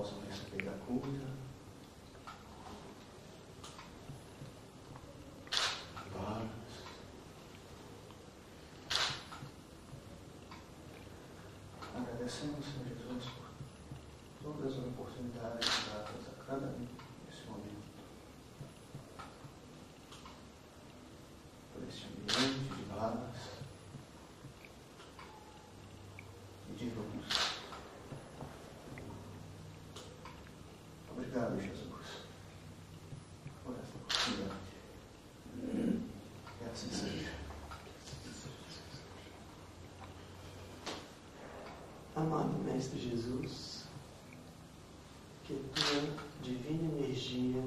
possam receber a cura. Paz. Agradecemos, Senhor Jesus, por todas as oportunidades dadas a cada um nesse momento. Por esse ambiente de paz e de luz. Obrigado, Jesus, por essa oportunidade. Que assim seja. Amado Mestre Jesus, que tua divina energia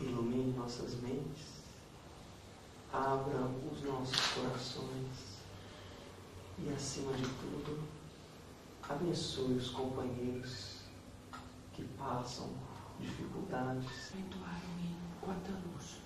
ilumine nossas mentes, abra os nossos corações e, acima de tudo, abençoe os companheiros que passam dificuldades. Entoar o hino quanta luz.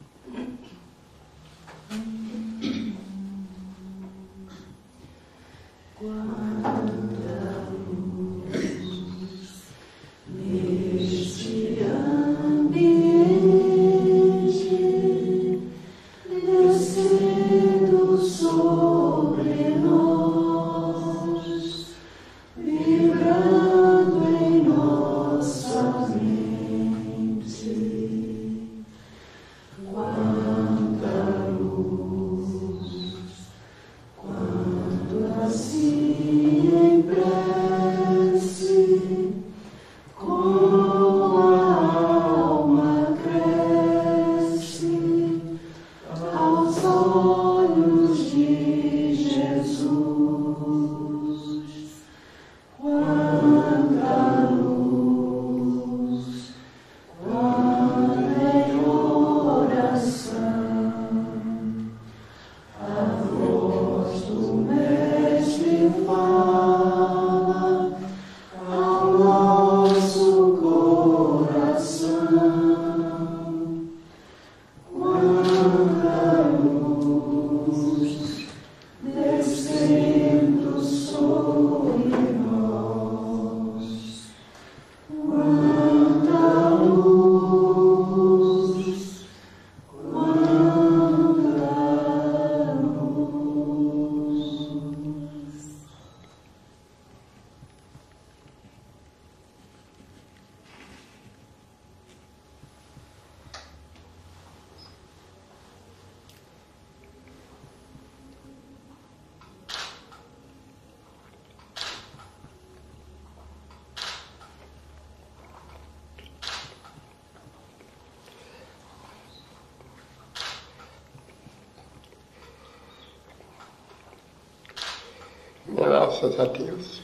Graças a Deus.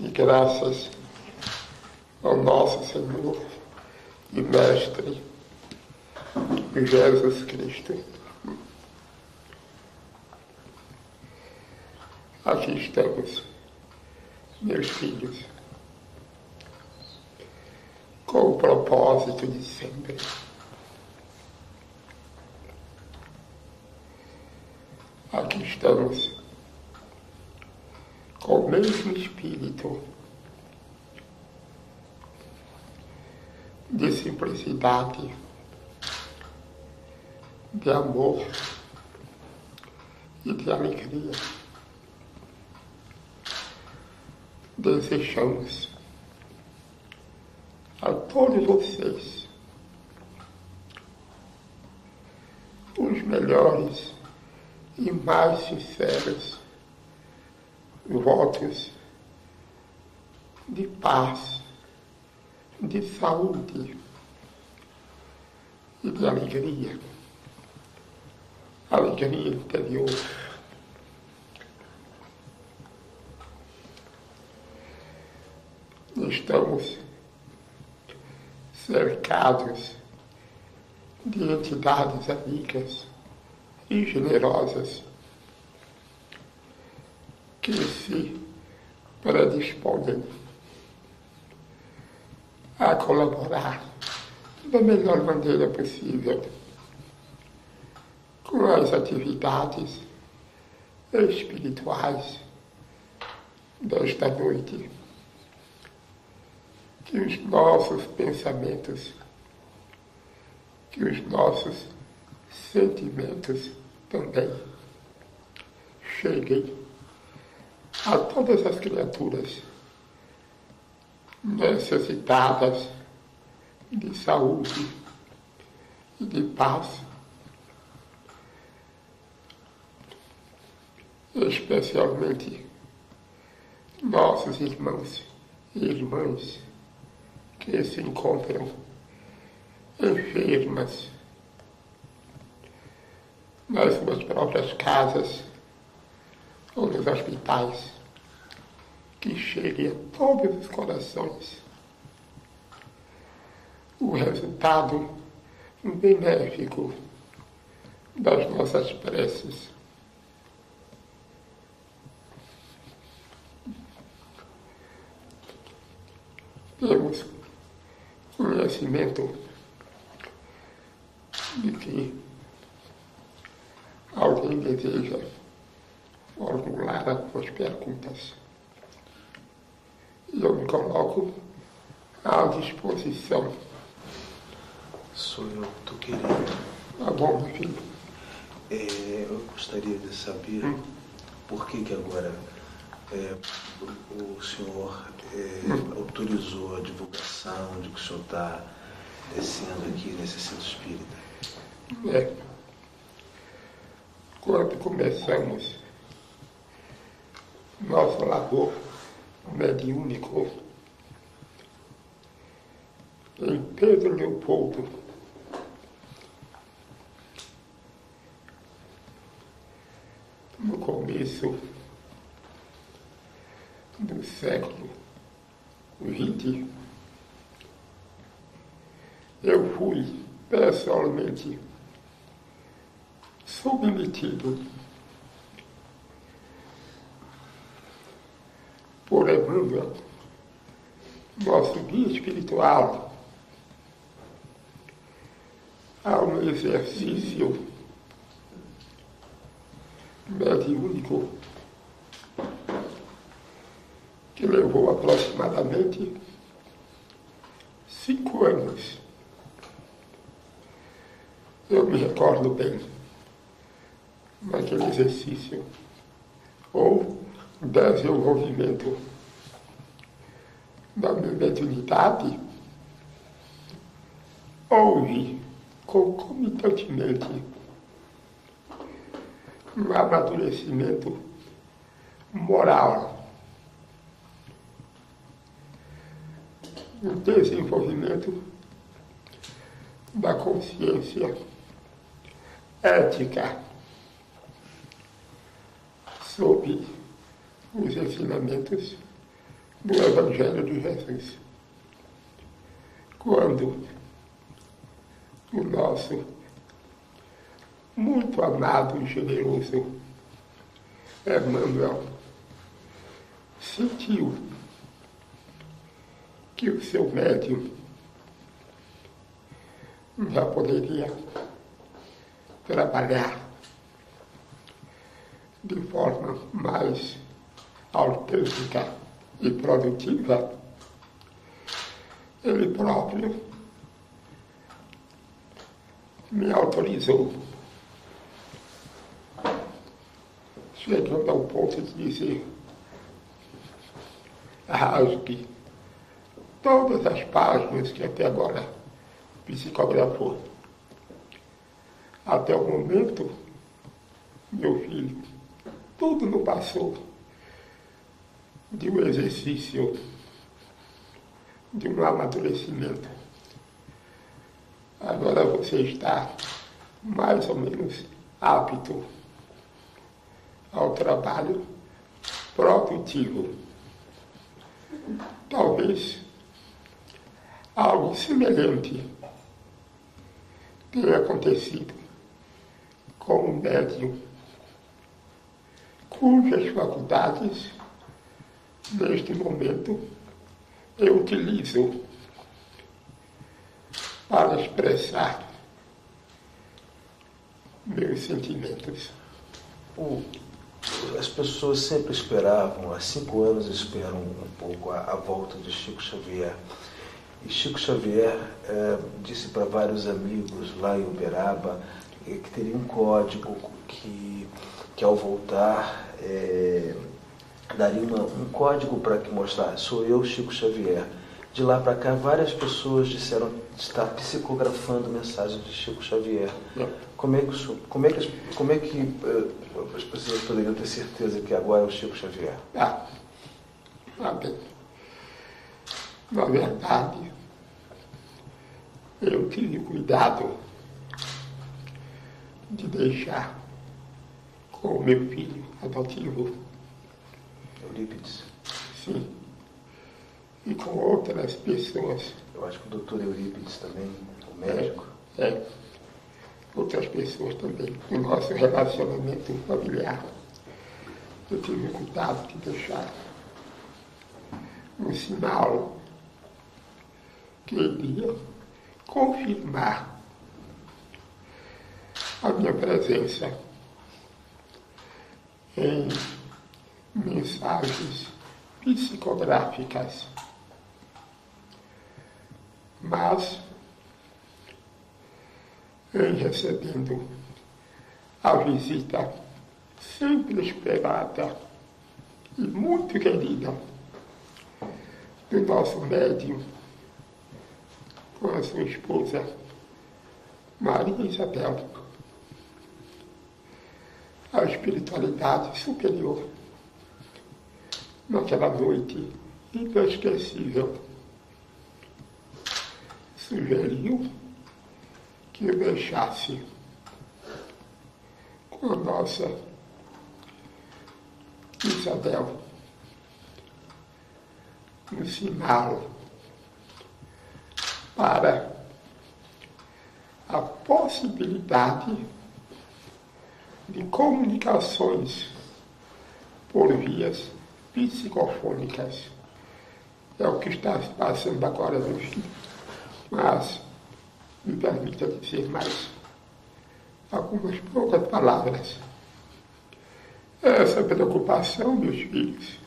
E graças ao nosso Senhor e Mestre Jesus Cristo. Aqui estamos, meus filhos, com o propósito de sempre. Aqui estamos com o mesmo espírito de simplicidade, de amor e de alegria. Desejamos a todos vocês os melhores e mais sinceros votos de paz, de saúde e de alegria. Alegria interior. Estamos cercados de entidades amigas e generosas que se predispõem a colaborar da melhor maneira possível com as atividades espirituais desta noite. que os nossos pensamentos, que os nossos sentimentos também cheguem a todas as criaturas necessitadas de saúde e de paz, especialmente nossos irmãos e irmãs que se encontram enfermas nas suas próprias casas ou nos hospitais, que chegue a todos os corações o resultado benéfico das nossas preces. Temos conhecimento de que alguém deseja formular algumas perguntas. E eu me coloco à disposição. Sou eu, tu querido. Tá bom, meu filho? É, eu gostaria de saber Hum. por que que agora é, o, senhor é, autorizou a divulgação de que o senhor está descendo aqui nesse centro espírita. É. Quando começamos nosso labor mediúnico em Pedro Leopoldo, no começo do século XX, eu fui pessoalmente submetido por Emmanuel, nosso guia espiritual, a um exercício. Mediúnico que levou aproximadamente cinco anos. Eu me recordo bem naquele exercício. Ou desenvolvimento mediunidade, houve concomitantemente um amadurecimento moral, um desenvolvimento da consciência ética sob os ensinamentos do Evangelho de Jesus. Quando o nosso muito amado e generoso Emmanuel sentiu que o seu médium já poderia trabalhar de forma mais autêntica e produtiva, ele próprio me autorizou, chegando ao ponto de dizer, rasgue todas as páginas que até agora psicografou. Até o momento, meu filho, tudo não passou de um exercício, de um amadurecimento. Agora você está mais ou menos apto ao trabalho produtivo. Talvez algo semelhante tenha acontecido com um médium cujas faculdades, neste momento, eu utilizo para expressar meus sentimentos. As pessoas sempre esperavam, há cinco anos esperam um pouco a, a volta de Chico Xavier. E Chico Xavier eh, disse para vários amigos lá em Uberaba eh, que teria um código que, que ao voltar eh, daria uma- um código para que mostrar, sou eu, Chico Xavier. De lá para cá, várias pessoas disseram estar psicografando mensagens de Chico Xavier. Como é que, como é que, as- como é que eh, as pessoas poderiam ter certeza que agora é o Chico Xavier? Ah, bem. Na verdade, eu tive cuidado de deixar com o meu filho adotivo, Eurípides. sim, e com outras pessoas, Eu acho que o doutor Eurípides também, o médico. é, outras pessoas também, no nosso relacionamento familiar. Eu tive cuidado de deixar um sinal que iria confirmar a minha presença em mensagens psicográficas. Mas, em recebendo a visita sempre esperada e muito querida do nosso médium com a sua esposa, Maria Isabel. A espiritualidade superior, naquela noite inesquecível, sugeriu que eu deixasse com a nossa Isabel um sinal para a possibilidade de comunicações por vias psicofônicas. É o que está passando agora no filho. Mas me permita dizer mais algumas poucas palavras. Essa preocupação, meus filhos,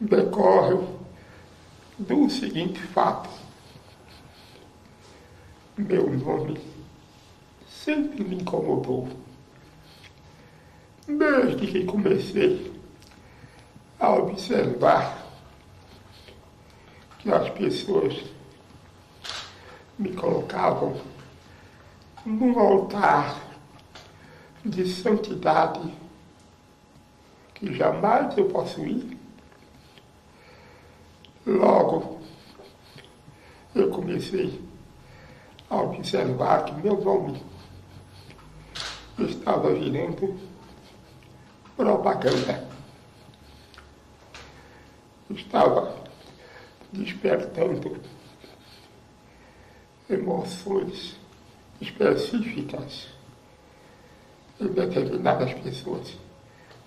decorre do seguinte fato. Meu nome sempre me incomodou. Desde que comecei a observar que as pessoas me colocavam num altar de santidade que jamais eu possuí. Logo, eu comecei a observar que meu nome estava virando propaganda. Estava despertando emoções específicas em determinadas pessoas.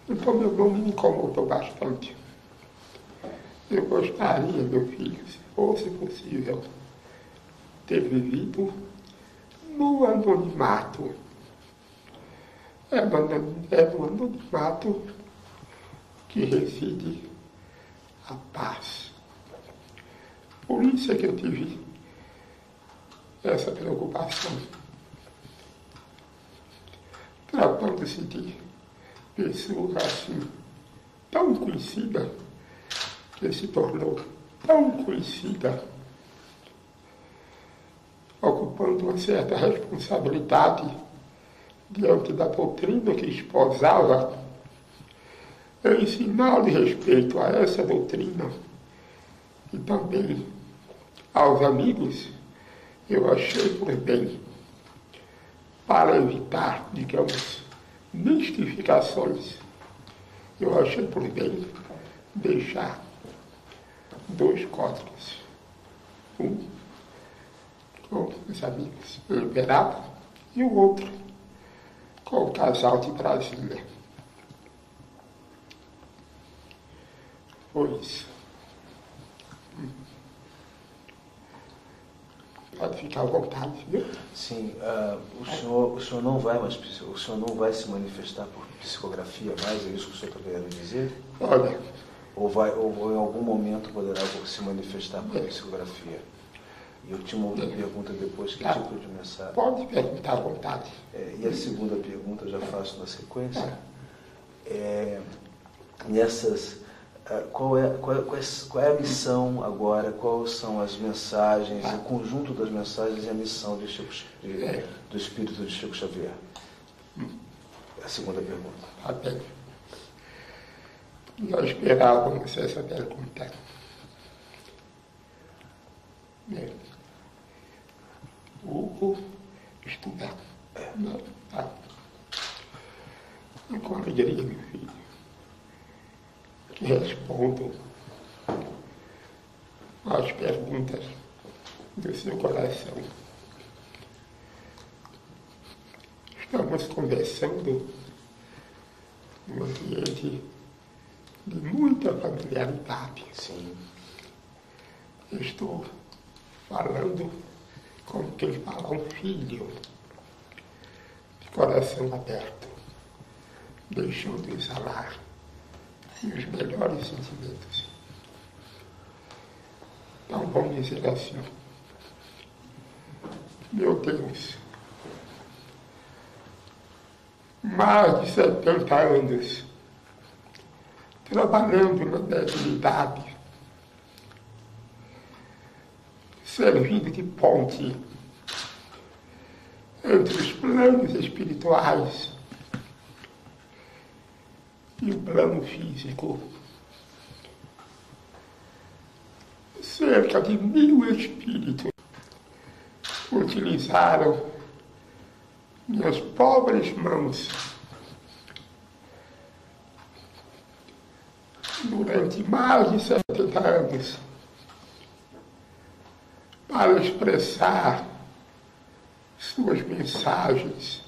Então meu nome me incomodou bastante. Eu gostaria, meu filho, se fosse possível, ter vivido no anonimato. É no é no anonimato que reside a paz. Por isso é que eu tive essa preocupação. Tratando-se de pessoa assim, tão conhecida, que se tornou tão conhecida, ocupando uma certa responsabilidade diante da doutrina que esposava, em sinal de respeito a essa doutrina e também aos amigos, eu achei por bem, para evitar, digamos, mistificações, eu achei por bem deixar dois códigos. Um com os amigos Uberaba e o outro com o casal de Brasília. Isso. Pode ficar à vontade, viu? Sim, ah, o, senhor, o senhor não vai mais, o senhor não vai se manifestar por psicografia mais, é isso que o senhor está querendo dizer? Olha, Ou, vai, ou em algum momento poderá se manifestar por psicografia? E eu tinha uma outra pergunta depois, que Tá. tipo de mensagem? Pode perguntar à vontade. É, e a segunda pergunta eu já faço na sequência. É, nessas, qual, é, qual, é, qual, é, qual é a missão agora? Quais são as mensagens, o conjunto das mensagens e a missão de Chico, de- do espírito de Chico Xavier? A segunda pergunta. Tá bem. Nós esperávamos essa pergunta. Hugo estudar. Não, tá. E com alegria, meu filho, que respondo às perguntas do seu coração. Estamos conversando num ambiente de muita familiaridade. Sim. Estou falando como quem fala um filho, de coração aberto, deixando exalar meus melhores sentimentos. Então vamos dizer assim, meu Deus, mais de 70 anos trabalhando na mediunidade, servindo de ponte entre os planos espirituais e o plano físico. Cerca de mil espíritos utilizaram minhas pobres mãos durante mais de 70 anos para expressar suas mensagens,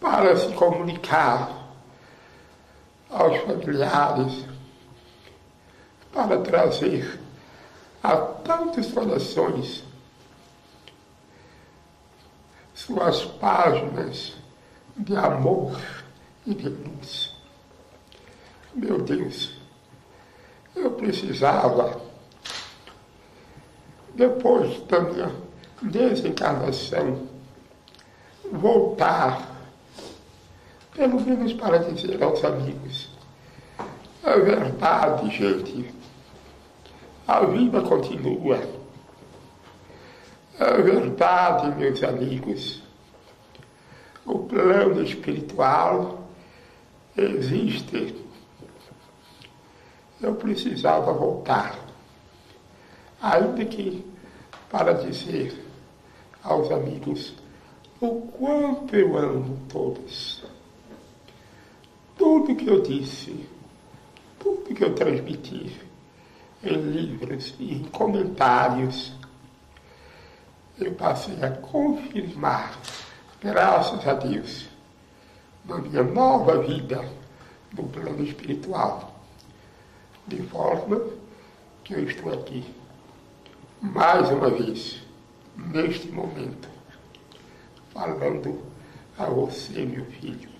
para se comunicar aos familiares, para trazer a tantos corações suas páginas de amor e de luz. Meu Deus, eu precisava, depois da minha desencarnação, voltar, pelo menos para dizer aos amigos, a verdade, gente, a vida continua. A verdade, meus amigos, o plano espiritual existe. Eu precisava voltar, ainda que para dizer aos amigos o quanto eu amo todos. Tudo que eu disse, tudo que eu transmiti em livros e em comentários, eu passei a confirmar, graças a Deus, na minha nova vida no plano espiritual. De forma que eu estou aqui, mais uma vez, neste momento, falando a você, meu filho,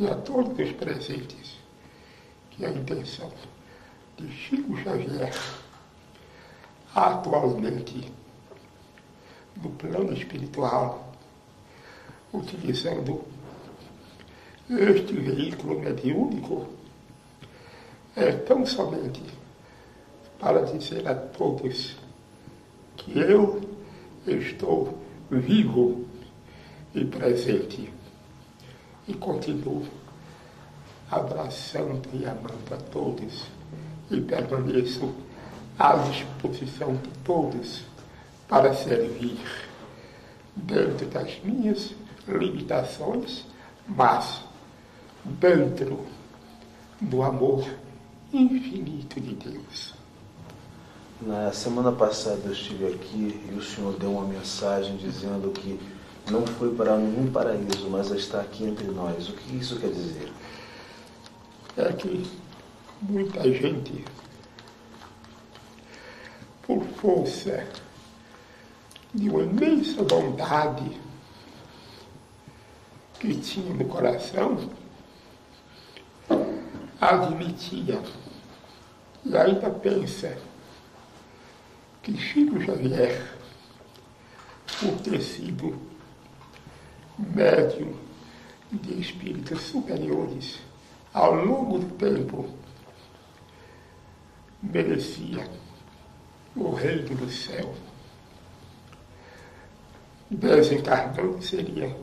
e a todos os presentes, que a intenção de Chico Xavier, atualmente, no plano espiritual, utilizando este veículo mediúnico, é tão somente para dizer a todos que eu estou vivo e presente e continuo abraçando e amando a todos e permaneço à disposição de todos para servir dentro das minhas limitações, mas dentro do amor infinito de Deus. Na semana passada eu estive aqui e o senhor deu uma mensagem dizendo que não foi para nenhum paraíso, mas está aqui entre nós. O que isso quer dizer? É que muita gente, por força de uma imensa bondade que tinha no coração, admitia e ainda pensa que Chico Xavier, por ter sido médium de espíritos superiores ao longo do tempo, merecia o reino do céu. Desencarnando seria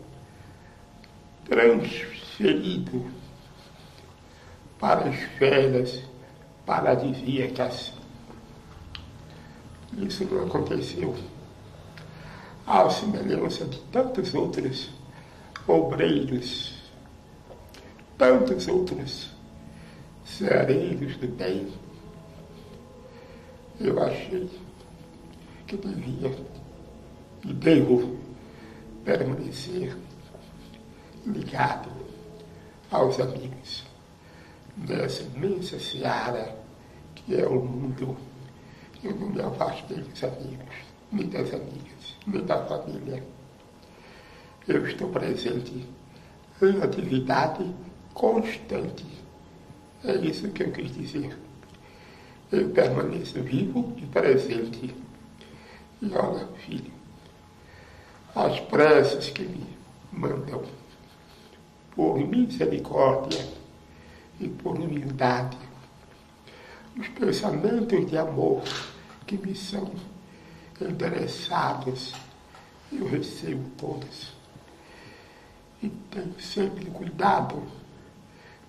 transferido para as esferas paradisíacas. Isso não aconteceu. À semelhança de tantos outros obreiros, tantos outros sereiros do bem, eu achei que devia e devo permanecer ligado aos amigos nessa imensa seara que é o mundo. Eu não me afastei dos amigos, nem das amigas, nem da família. Eu estou presente em atividade constante. É isso que eu quis dizer. Eu permaneço vivo e presente. E olha, filho, as preces que me mandam por misericórdia e por humildade, os pensamentos de amor que me são endereçados, eu recebo todos. E tenho sempre cuidado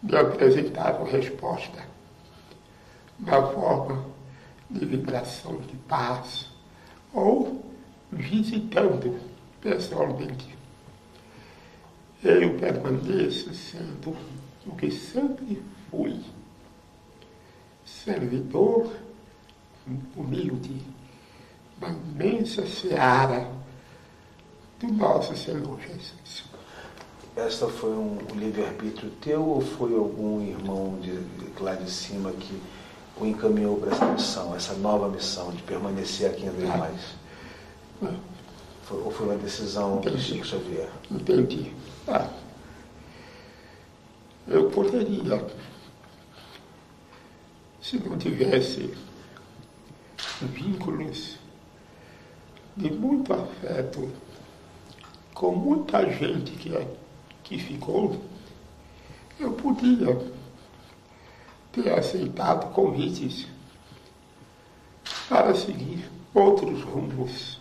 de apresentar a resposta na forma de vibração de paz ou visitando pessoalmente. Eu permaneço sendo o que sempre fui, servidor humilde da imensa seara do nosso Senhor Jesus. Esta foi um livre-arbítrio teu ou foi algum irmão de, lá de cima que o encaminhou para essa missão, essa nova missão de permanecer aqui André Mais? Foi, ou foi uma decisão de Chico Xavier? Entendi. Ah, eu poderia, se não tivesse vínculos de muito afeto com muita gente que, é- que ficou, eu podia ter aceitado convites para seguir outros rumos.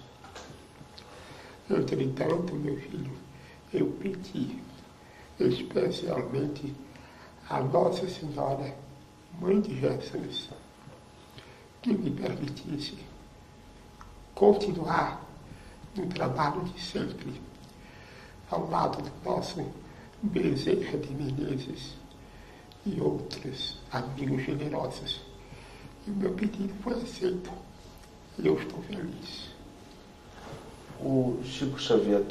Entretanto, meu filho, eu pedi especialmente a Nossa Senhora, Mãe de Jesus, que me permitisse continuar no trabalho de sempre, ao lado do nosso Bezerra de Menezes e outros amigos generosos. E o meu pedido foi aceito. E eu estou feliz. O Chico Xavier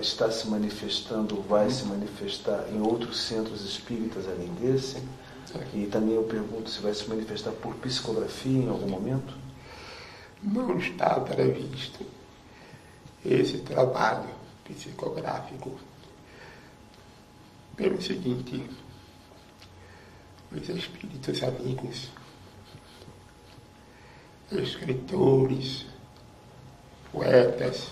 está se manifestando, vai se manifestar em outros centros espíritas além desse? E também eu pergunto se vai se manifestar por psicografia em algum momento? não está previsto esse trabalho psicográfico. Pelo seguinte, os espíritos amigos, escritores, poetas,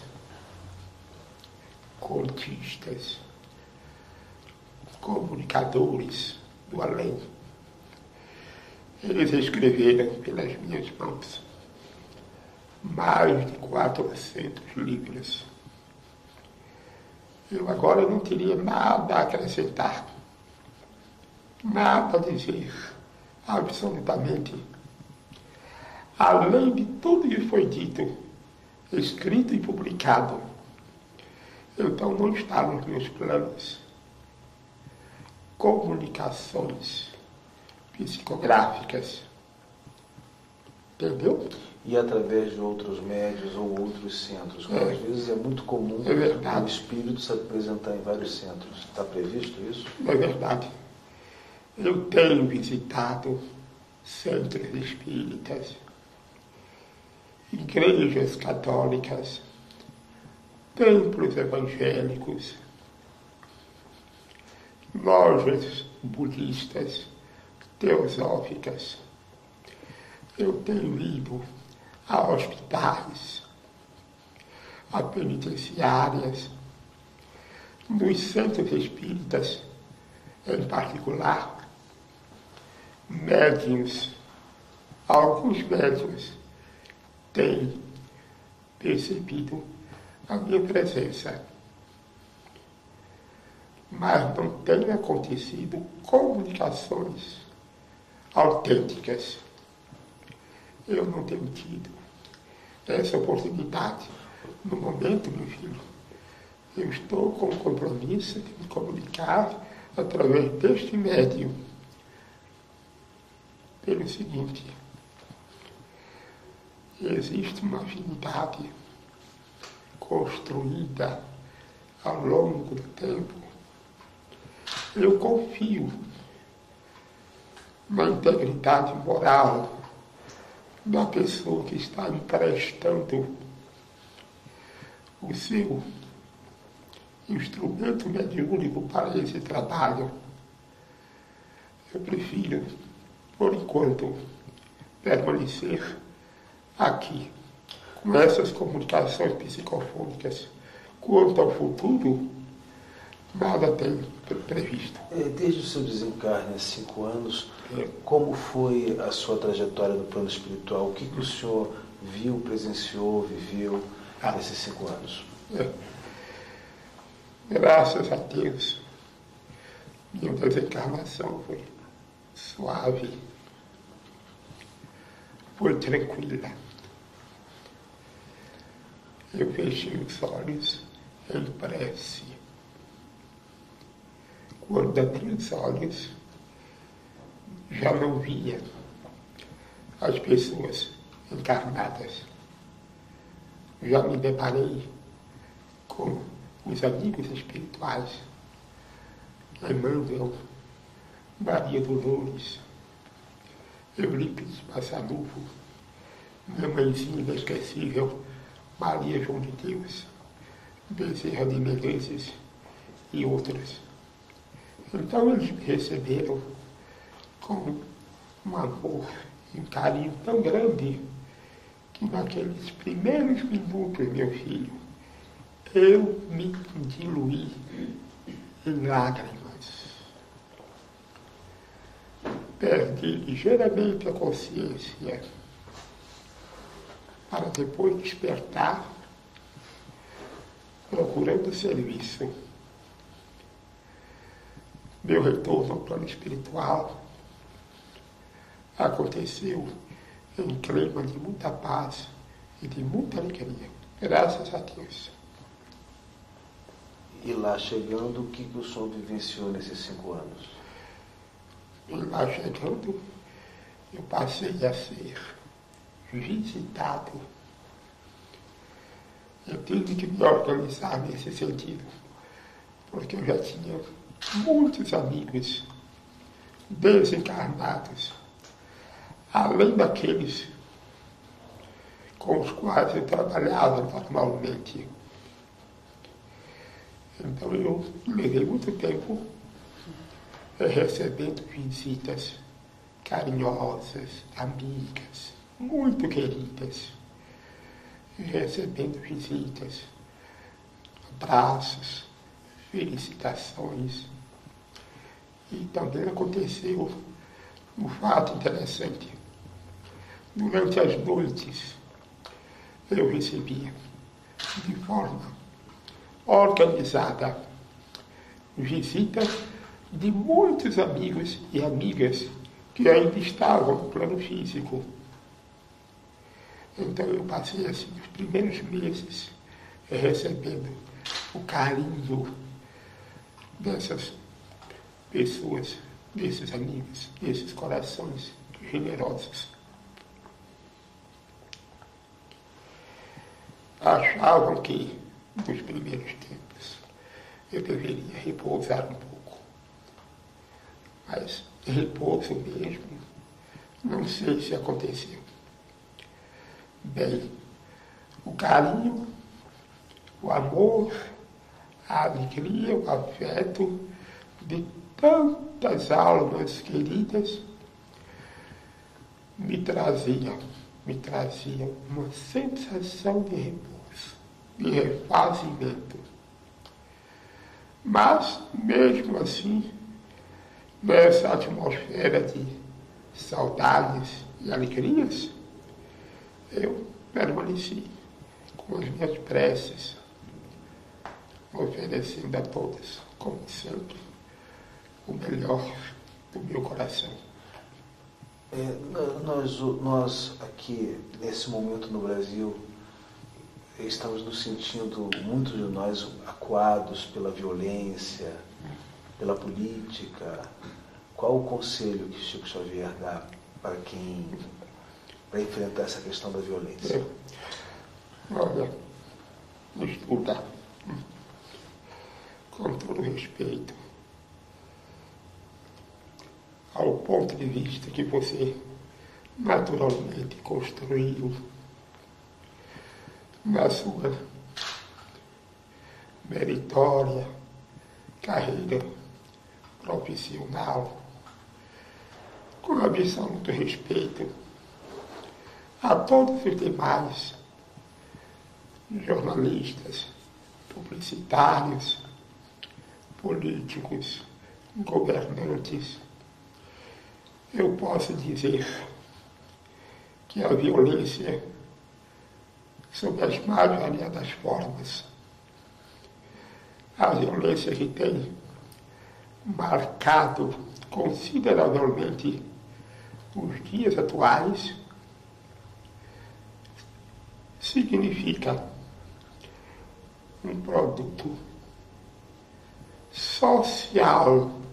contistas, comunicadores do além, eles escreveram pelas minhas mãos mais de 400 livros. Eu agora não teria nada a acrescentar, nada a dizer, absolutamente. Além de tudo que foi dito, escrito e publicado, então não está nos meus planos comunicações psicográficas. Entendeu? E através de outros médios ou outros centros? É. às vezes é muito comum É verdade. o espírito se apresentar em vários centros. Está previsto isso? É verdade. Eu tenho visitado centros espíritas, igrejas católicas, templos evangélicos, lojas budistas, teosóficas, eu tenho ido a hospitais, a penitenciárias, nos centros espíritas, em particular, médiums, alguns médiums têm percebido a minha presença. Mas não tem acontecido comunicações autênticas. Eu não tenho tido essa oportunidade. No momento, meu filho, eu estou com o compromisso de me comunicar através deste médium. Pelo seguinte, existe uma afinidade construída ao longo do tempo. Eu confio na integridade moral da pessoa que está emprestando o seu instrumento mediúnico para esse trabalho. Eu prefiro, por enquanto, permanecer aqui com essas comunicações psicofônicas. Quanto ao futuro, nada tem previsto. É, Desde o seu desencarne há cinco anos, É. como foi a sua trajetória no plano espiritual? O que, que o senhor viu, presenciou, viveu Ah. nesses cinco anos? É. Graças a Deus, minha desencarnação foi suave, foi tranquila. Eu fechei os olhos em prece. Quando abri os olhos, já não via as pessoas encarnadas. Já me deparei com os amigos espirituais, Emmanuel, Maria Dolores, Eurípides Massanuvo, minha mãezinha inesquecível, Maria João de Deus, Bezerra de Menezes e outros. Então eles me receberam com um amor e um carinho tão grande que naqueles primeiros minutos, meu filho, eu me diluí em lágrimas. Perdi ligeiramente a consciência para depois despertar procurando serviço. Meu retorno ao plano espiritual aconteceu em clima de muita paz e de muita alegria. Graças a Deus. E lá chegando, o que, que o senhor vivenciou nesses cinco anos? E lá chegando, eu passei a ser visitado. Eu tive que me organizar nesse sentido, porque eu já tinha muitos amigos desencarnados, além daqueles com os quais eu trabalhava normalmente. Então eu levei muito tempo eh, recebendo visitas carinhosas, amigas, muito queridas, recebendo visitas, abraços, felicitações. E também aconteceu um fato interessante. Durante as noites, eu recebia de forma organizada visitas de muitos amigos e amigas que ainda estavam no plano físico. Então eu passei assim os primeiros meses eh, recebendo o carinho dessas pessoas, desses amigos, desses corações generosos. Achavam que, nos primeiros tempos, eu deveria repousar um pouco. Mas repouso mesmo, não sei se aconteceu. Bem, o carinho, o amor, a alegria, o afeto de tantas almas queridas me trazia, me trazia uma sensação de repouso, de refazimento. Mas, mesmo assim, nessa atmosfera de saudades e alegrias, eu permaneci com as minhas preces, oferecendo a todos, como sempre, o melhor do meu coração. É, nós, nós aqui, nesse momento no Brasil, estamos nos sentindo, muitos de nós, acuados pela violência, pela política. Qual o conselho que Chico Xavier dá para quem para enfrentar essa questão da violência? É. Olha, estuda com todo respeito ao ponto de vista que você naturalmente construiu na sua meritória carreira profissional, com absoluto respeito a todos os demais jornalistas, publicitários, políticos, governantes, eu posso dizer que a violência, sob as mais variadas formas, a violência que tem marcado consideravelmente os dias atuais, significa um produto social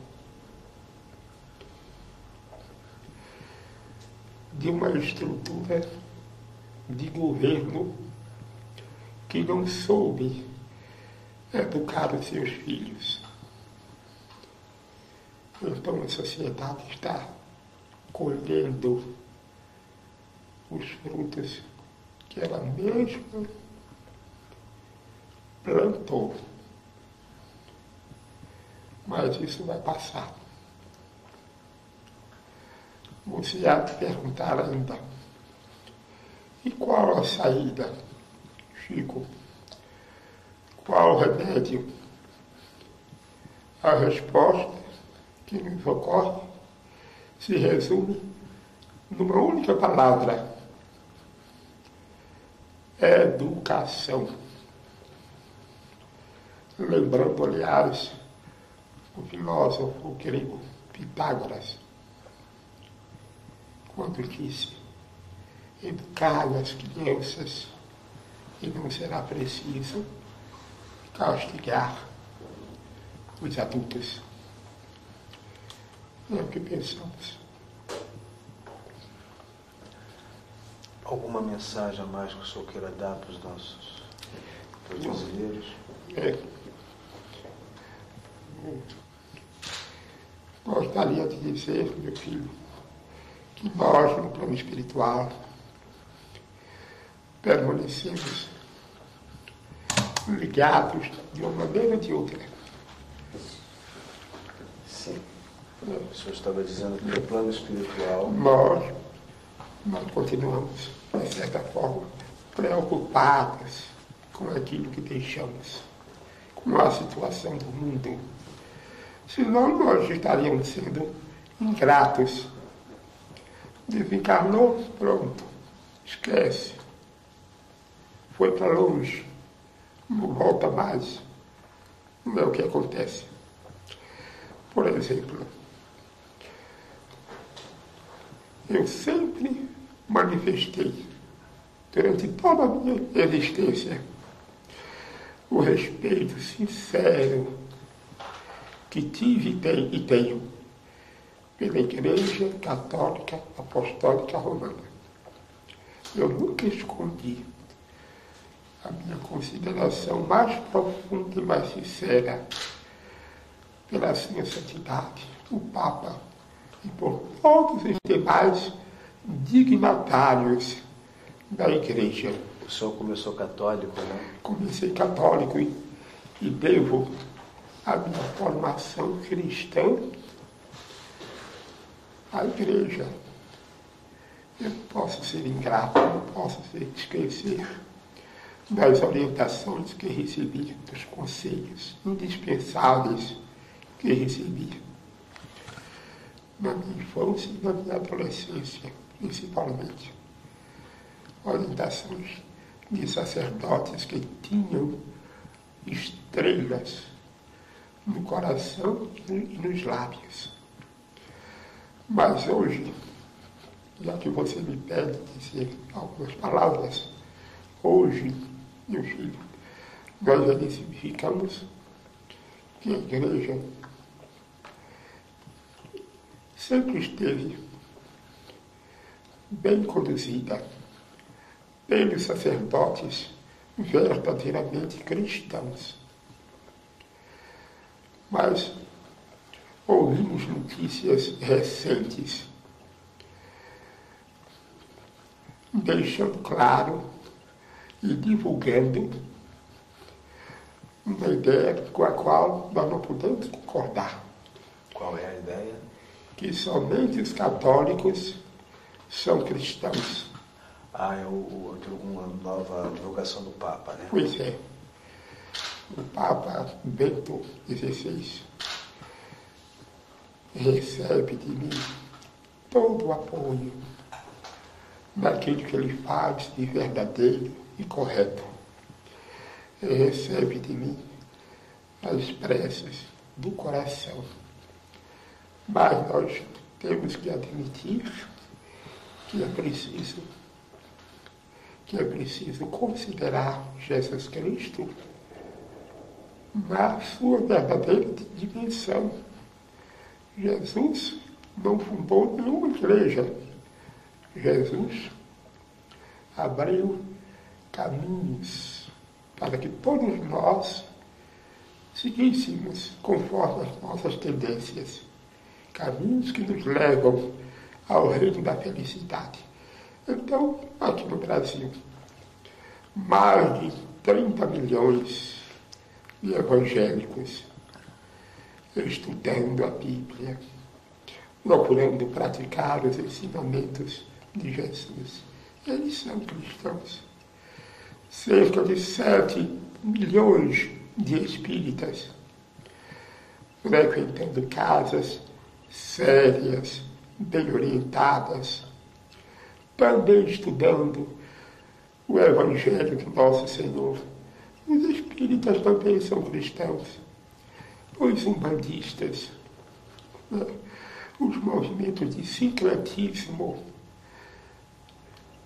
de uma estrutura de governo que não soube educar os seus filhos. Então a sociedade está colhendo os frutos que ela mesma plantou. Mas isso vai passar. Você há de perguntar ainda. E qual a saída, Chico? Qual o remédio? A resposta que nos ocorre se resume numa única palavra: educação. Lembrando, aliás, o filósofo grego Pitágoras, quando disse: educar as crianças e não será preciso castigar os adultos. É o que pensamos. Alguma mensagem a mais que o senhor queira dar para os nossos para os brasileiros? É. Gostaria de dizer, meu filho, que nós, no plano espiritual, permanecemos ligados de uma maneira ou de outra. Sim. O senhor estava dizendo que no plano espiritual. Nós, nós continuamos, de certa forma, preocupados com aquilo que deixamos, com a situação do mundo. Senão nós estaríamos sendo ingratos. Desencarnou, pronto, esquece. Foi para longe, não volta mais. Não é o que acontece. Por exemplo, eu sempre manifestei, durante toda a minha existência, o respeito sincero que tive e tenho pela Igreja Católica Apostólica Romana. Eu nunca escondi a minha consideração mais profunda e mais sincera pela sua santidade, o Papa e por todos os demais dignatários da Igreja. O senhor começou católico, né? Comecei católico e, e devo a minha formação cristã à Igreja. Eu posso ser ingrato, não posso esquecer das orientações que recebi, dos conselhos indispensáveis que recebi na minha infância e na minha adolescência, principalmente. Orientações de sacerdotes que tinham estrelas no coração e nos lábios. Mas hoje, já que você me pede dizer algumas palavras, hoje, meu filho, nós identificamos que a igreja sempre esteve bem conduzida pelos sacerdotes verdadeiramente cristãos. Mas ouvimos notícias recentes deixando claro e divulgando uma ideia com a qual nós não podemos concordar. Qual é a ideia? Que somente os católicos são cristãos. Ah, é o, uma nova divulgação do Papa, né? Pois é. O Papa Bento XVI recebe de mim todo o apoio naquilo que ele faz de verdadeiro e correto. Ele recebe de mim as preces do coração. Mas nós temos que admitir que é preciso que é preciso considerar Jesus Cristo na sua verdadeira dimensão. Jesus não fundou nenhuma igreja. Jesus abriu caminhos para que todos nós seguíssemos conforme as nossas tendências. Caminhos que nos levam ao reino da felicidade. Então, aqui no Brasil, mais de 30 milhões de evangélicos estudando a Bíblia, procurando praticar os ensinamentos de Jesus. Eles são cristãos. Cerca de 7 milhões de espíritas frequentando casas sérias, bem orientadas, também estudando o Evangelho do nosso Senhor. Os espíritas também são cristãos. Os umbandistas, né? os movimentos de sincretismo,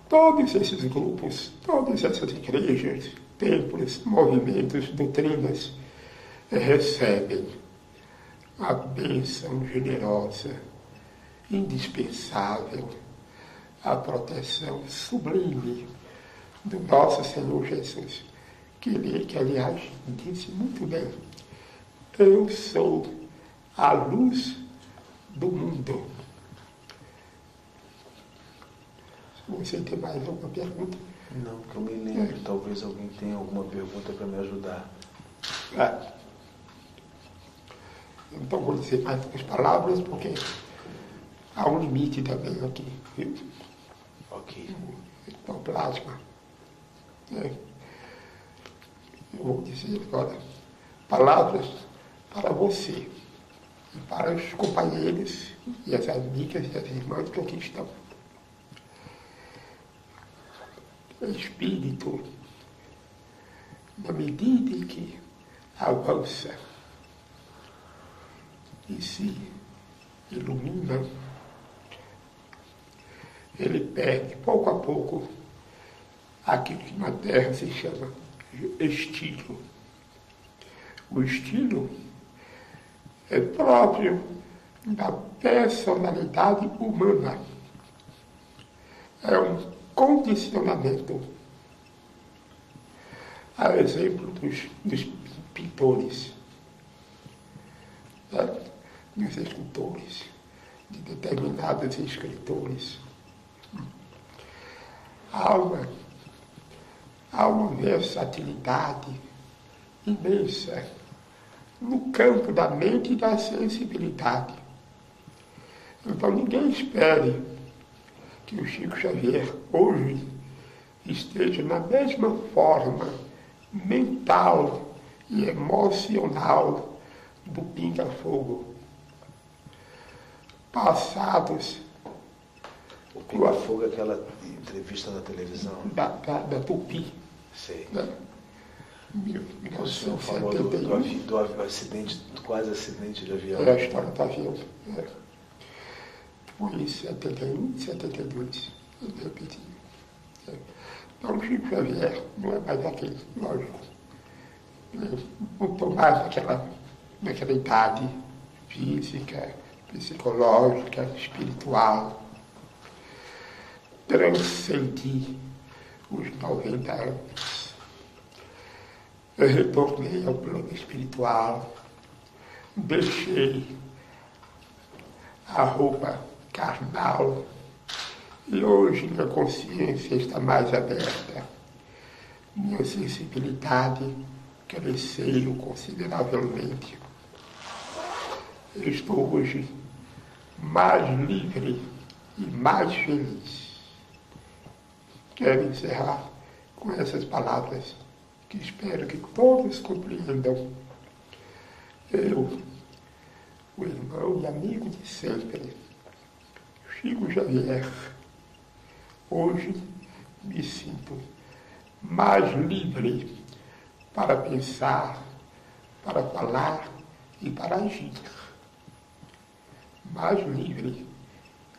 todos esses grupos, todas essas igrejas, templos, movimentos, doutrinas, recebem a bênção generosa, indispensável a proteção sublime do nosso Senhor Jesus, que ele, que aliás disse muito bem, eu sou a luz do mundo. Você tem mais alguma pergunta? Não, que eu me lembro. É. Talvez alguém tenha alguma pergunta para me ajudar. É. Então vou dizer mais algumas palavras, porque há um limite também aqui. Viu? Ok. Ectoplasma. É. Eu vou dizer agora palavras para você e para os companheiros e as amigas e as irmãs que aqui estão. Espírito, na medida em que avança e se ilumina, ele perde pouco a pouco aquilo que na Terra se chama estilo. O estilo é próprio da personalidade humana. É um condicionamento. A exemplo dos, dos pintores, né? dos escultores, de determinados escritores há uma, há uma versatilidade imensa no campo da mente e da sensibilidade. Então ninguém espere que o Chico Xavier hoje esteja na mesma forma mental e emocional do pinga-fogo. Passados O Pinga Fogo é aquela entrevista na televisão. da, da, da Tupi, Sei. né? O senhor falou do, do, 1971. avi- do avi- acidente, do quase acidente de avião. É a história do avião. É. Foi em 71, 72. Eu repeti. É. Então, o Chico Xavier não é mais aquele, lógico. Não estou mais naquela, naquela idade física, psicológica, espiritual. Transcendi os 90 anos. Eu retornei ao plano espiritual deixei a roupa carnal e hoje minha consciência está mais aberta. Minha sensibilidade cresceu consideravelmente. Eu estou hoje mais livre e mais feliz. Quero encerrar com essas palavras que espero que todos compreendam. Eu, o irmão e amigo de sempre, Chico Xavier, hoje me sinto mais livre para pensar, para falar e para agir. Mais livre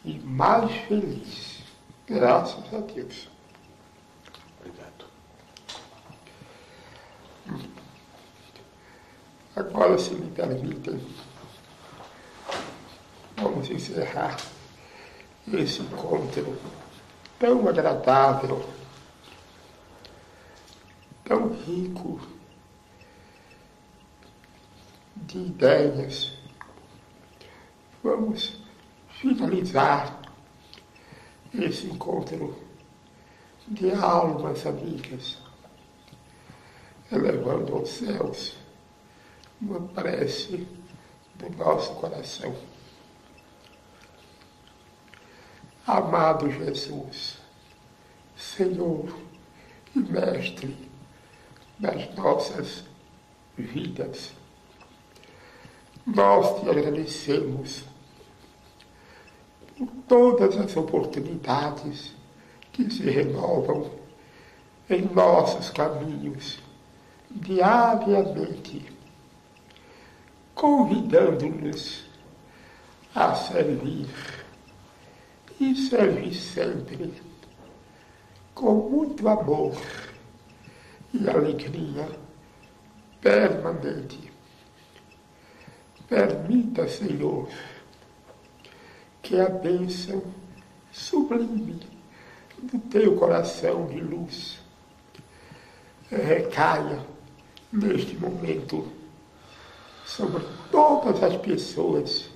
e mais feliz. Graças a Deus. Agora, se me permitem, vamos encerrar esse encontro tão agradável, tão rico de ideias. Vamos finalizar esse encontro de almas amigas, elevando aos céus uma prece do nosso coração. Amado Jesus, Senhor e Mestre das nossas vidas, nós te agradecemos por todas as oportunidades que se renovam em nossos caminhos diariamente convidando-nos a servir e servir sempre com muito amor e alegria permanente. Permita, Senhor, que a bênção sublime do teu coração de luz recaia neste momento sobre todas as pessoas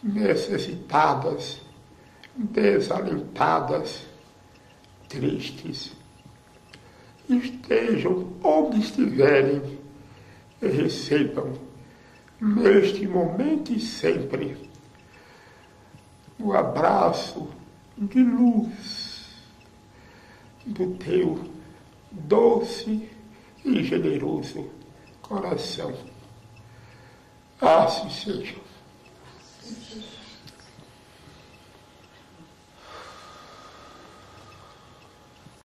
necessitadas, desalentadas, tristes. Estejam onde estiverem e recebam, neste momento e sempre, o abraço de luz do teu doce e generoso coração. Assim seja.